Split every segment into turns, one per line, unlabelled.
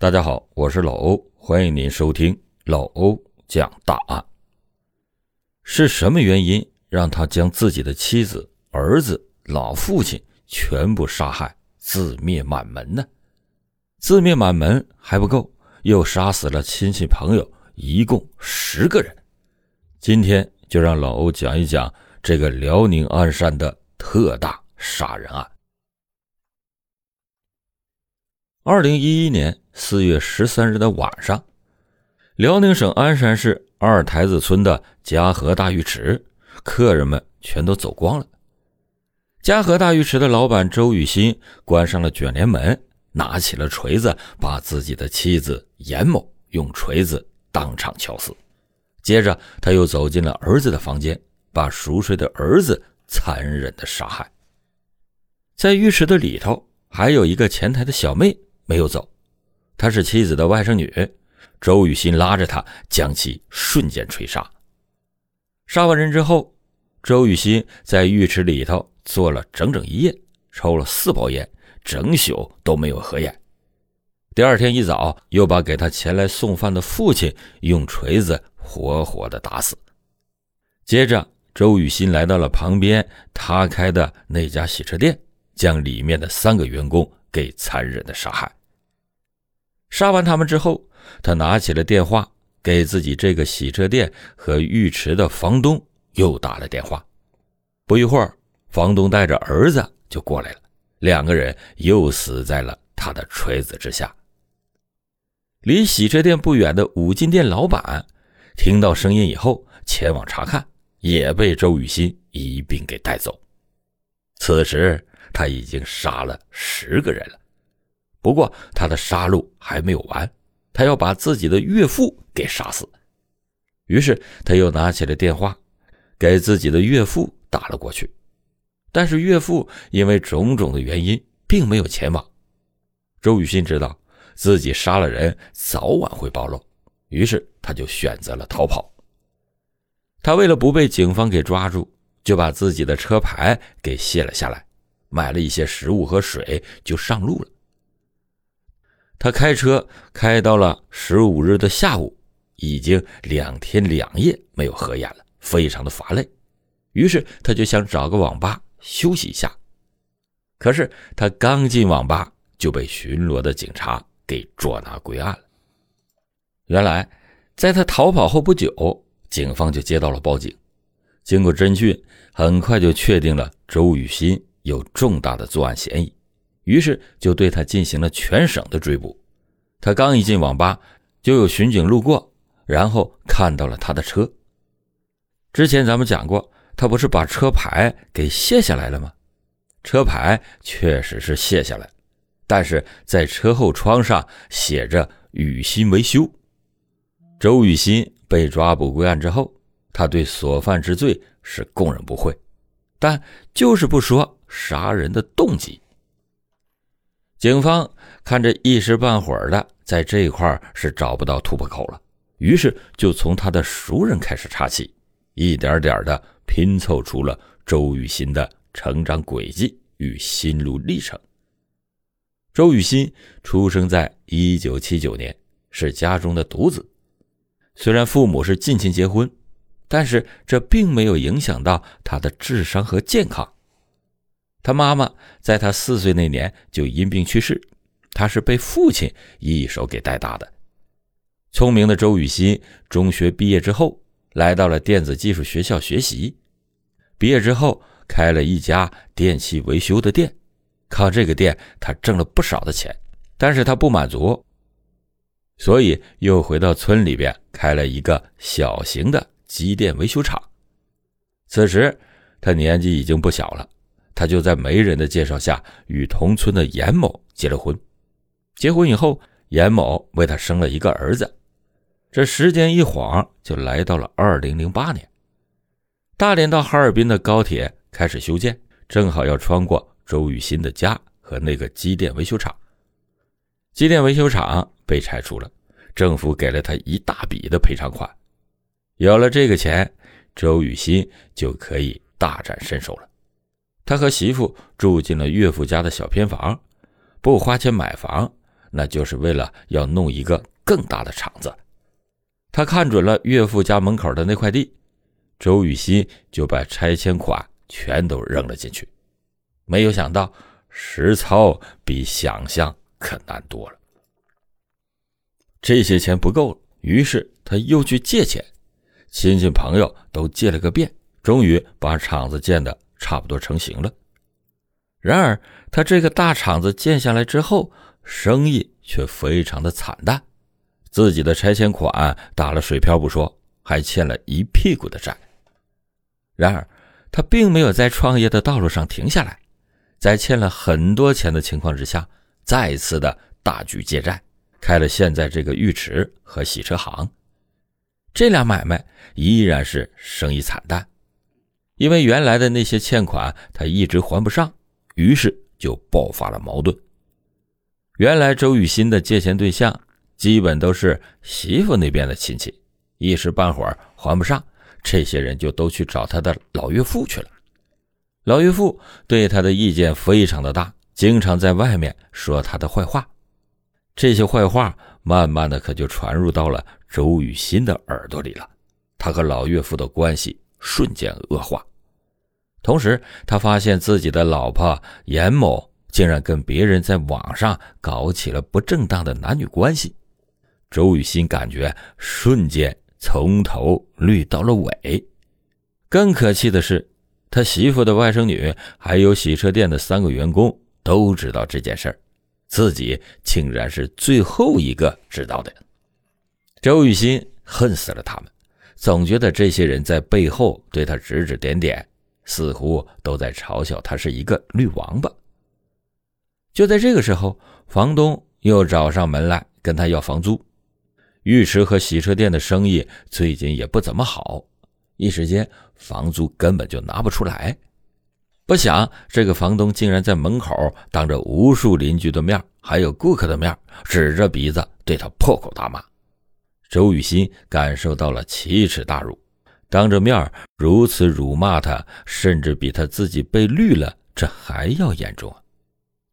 大家好，我是老欧，欢迎您收听老欧讲大案。是什么原因让他将自己的妻子、儿子、老父亲全部杀害，自灭满门呢？自灭满门还不够，又杀死了亲戚朋友，一共十个人。今天就让老欧讲一讲这个辽宁鞍山的特大杀人案。二零一一年四月十三日的晚上，辽宁省鞍山市二台子村的嘉禾大浴池，客人们全都走光了。嘉禾大浴池的老板周雨欣关上了卷帘门，拿起了锤子，把自己的妻子严某用锤子当场敲死。接着，他又走进了儿子的房间，把熟睡的儿子残忍的杀害。在浴池的里头，还有一个前台的小妹。没有走，她是妻子的外甥女，周雨欣拉着她将其瞬间锤杀。杀完人之后，周雨欣在浴池里头坐了整整一夜，抽了四包烟，整宿都没有合眼。第二天一早，又把给他前来送饭的父亲用锤子活活的打死。接着，周雨欣来到了旁边他开的那家洗车店，将里面的三个员工给残忍的杀害。杀完他们之后，他拿起了电话，给自己这个洗车店和浴池的房东又打了电话。不一会儿，房东带着儿子就过来了，两个人又死在了他的锤子之下。离洗车店不远的五金店老板听到声音以后，前往查看，也被周雨欣一并给带走。此时他已经杀了十个人了。不过他的杀戮还没有完，他要把自己的岳父给杀死。于是他又拿起了电话，给自己的岳父打了过去。但是岳父因为种种的原因，并没有前往。周雨欣知道自己杀了人，早晚会暴露，于是他就选择了逃跑。他为了不被警方给抓住，就把自己的车牌给卸了下来，买了一些食物和水，就上路了。他开车开到了十五日的下午，已经两天两夜没有合眼了，非常的乏累。于是他就想找个网吧休息一下。可是他刚进网吧，就被巡逻的警察给捉拿归案了。原来，在他逃跑后不久，警方就接到了报警。经过侦讯，很快就确定了周雨欣有重大的作案嫌疑。于是就对他进行了全省的追捕。他刚一进网吧，就有巡警路过，然后看到了他的车。之前咱们讲过，他不是把车牌给卸下来了吗？车牌确实是卸下来，但是在车后窗上写着“雨欣维修”。周雨欣被抓捕归案之后，他对所犯之罪是供认不讳，但就是不说杀人的动机。警方看着一时半会儿的，在这一块是找不到突破口了，于是就从他的熟人开始查起，一点点的拼凑出了周雨欣的成长轨迹与心路历程。周雨欣出生在一九七九年，是家中的独子。虽然父母是近亲结婚，但是这并没有影响到他的智商和健康。他妈妈在他四岁那年就因病去世，他是被父亲一手给带大的。聪明的周雨欣中学毕业之后，来到了电子技术学校学习。毕业之后，开了一家电器维修的店，靠这个店他挣了不少的钱。但是他不满足，所以又回到村里边开了一个小型的机电维修厂。此时他年纪已经不小了。他就在媒人的介绍下与同村的严某结了婚。结婚以后，严某为他生了一个儿子。这时间一晃就来到了二零零八年，大连到哈尔滨的高铁开始修建，正好要穿过周雨欣的家和那个机电维修厂。机电维修厂被拆除了，政府给了他一大笔的赔偿款。有了这个钱，周雨欣就可以大展身手了。他和媳妇住进了岳父家的小偏房，不花钱买房，那就是为了要弄一个更大的厂子。他看准了岳父家门口的那块地，周雨欣就把拆迁款全都扔了进去。没有想到，实操比想象可难多了。这些钱不够了，于是他又去借钱，亲戚朋友都借了个遍，终于把厂子建的差不多成型了。然而，他这个大厂子建下来之后，生意却非常的惨淡，自己的拆迁款打了水漂不说，还欠了一屁股的债。然而，他并没有在创业的道路上停下来，在欠了很多钱的情况之下，再次的大举借债，开了现在这个浴池和洗车行。这俩买卖依然是生意惨淡，因为原来的那些欠款他一直还不上。于是就爆发了矛盾。原来周雨欣的借钱对象基本都是媳妇那边的亲戚，一时半会儿还不上，这些人就都去找他的老岳父去了。老岳父对他的意见非常的大，经常在外面说他的坏话。这些坏话慢慢的可就传入到了周雨欣的耳朵里了，他和老岳父的关系瞬间恶化。同时，他发现自己的老婆严某竟然跟别人在网上搞起了不正当的男女关系。周雨欣感觉瞬间从头绿到了尾。更可气的是，他媳妇的外甥女还有洗车店的三个员工都知道这件事儿，自己竟然是最后一个知道的。周雨欣恨死了他们，总觉得这些人在背后对他指指点点。似乎都在嘲笑他是一个绿王八。就在这个时候，房东又找上门来跟他要房租。浴池和洗车店的生意最近也不怎么好，一时间房租根本就拿不出来。不想这个房东竟然在门口当着无数邻居的面，还有顾客的面，指着鼻子对他破口大骂。周雨欣感受到了奇耻大辱。当着面如此辱骂他，甚至比他自己被绿了这还要严重啊！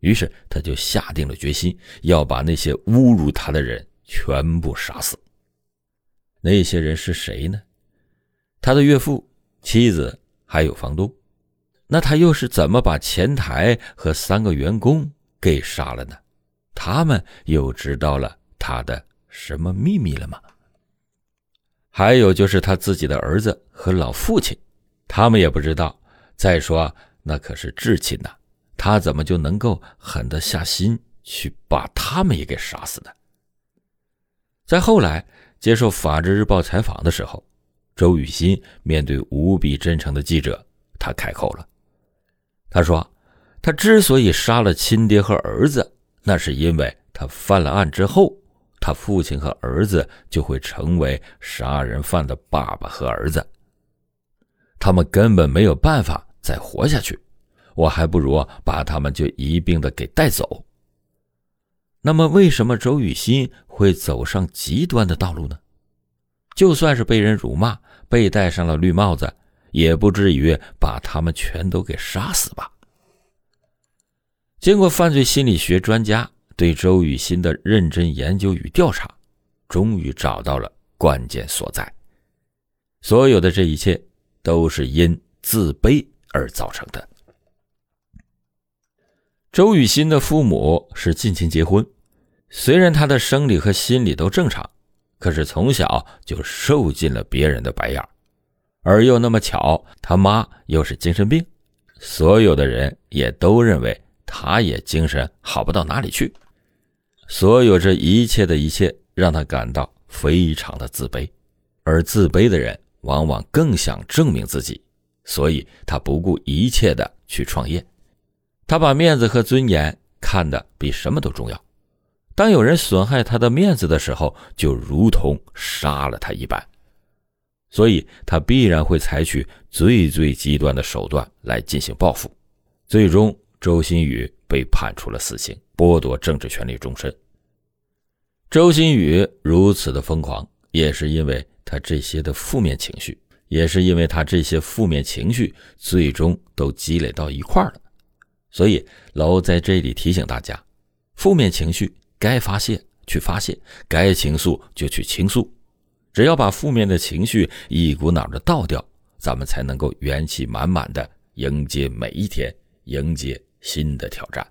于是他就下定了决心，要把那些侮辱他的人全部杀死。那些人是谁呢？他的岳父、妻子还有房东。那他又是怎么把前台和三个员工给杀了呢？他们又知道了他的什么秘密了吗？还有就是他自己的儿子和老父亲，他们也不知道。再说那可是至亲呐，他怎么就能够狠得下心去把他们也给杀死呢？在后来接受《法制日报》采访的时候，周雨欣面对无比真诚的记者，他开口了。他说：“他之所以杀了亲爹和儿子，那是因为他犯了案之后。”他父亲和儿子就会成为杀人犯的爸爸和儿子，他们根本没有办法再活下去。我还不如把他们就一并的给带走。那么，为什么周雨欣会走上极端的道路呢？就算是被人辱骂，被戴上了绿帽子，也不至于把他们全都给杀死吧？经过犯罪心理学专家。对周雨欣的认真研究与调查，终于找到了关键所在。所有的这一切都是因自卑而造成的。周雨欣的父母是近亲结婚，虽然她的生理和心理都正常，可是从小就受尽了别人的白眼，而又那么巧，他妈又是精神病，所有的人也都认为他也精神好不到哪里去。所有这一切的一切，让他感到非常的自卑，而自卑的人往往更想证明自己，所以他不顾一切的去创业。他把面子和尊严看得比什么都重要。当有人损害他的面子的时候，就如同杀了他一般。所以他必然会采取最最极端的手段来进行报复。最终，周新宇被判处了死刑。剥夺政治权利终身。周新宇如此的疯狂，也是因为他这些的负面情绪，也是因为他这些负面情绪最终都积累到一块儿了。所以，老欧在这里提醒大家：负面情绪该发泄去发泄，该倾诉就去倾诉。只要把负面的情绪一股脑的倒掉，咱们才能够元气满满的迎接每一天，迎接新的挑战。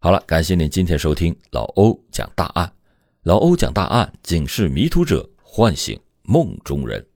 好了，感谢您今天收听老欧讲大案。老欧讲大案，警示迷途者，唤醒梦中人。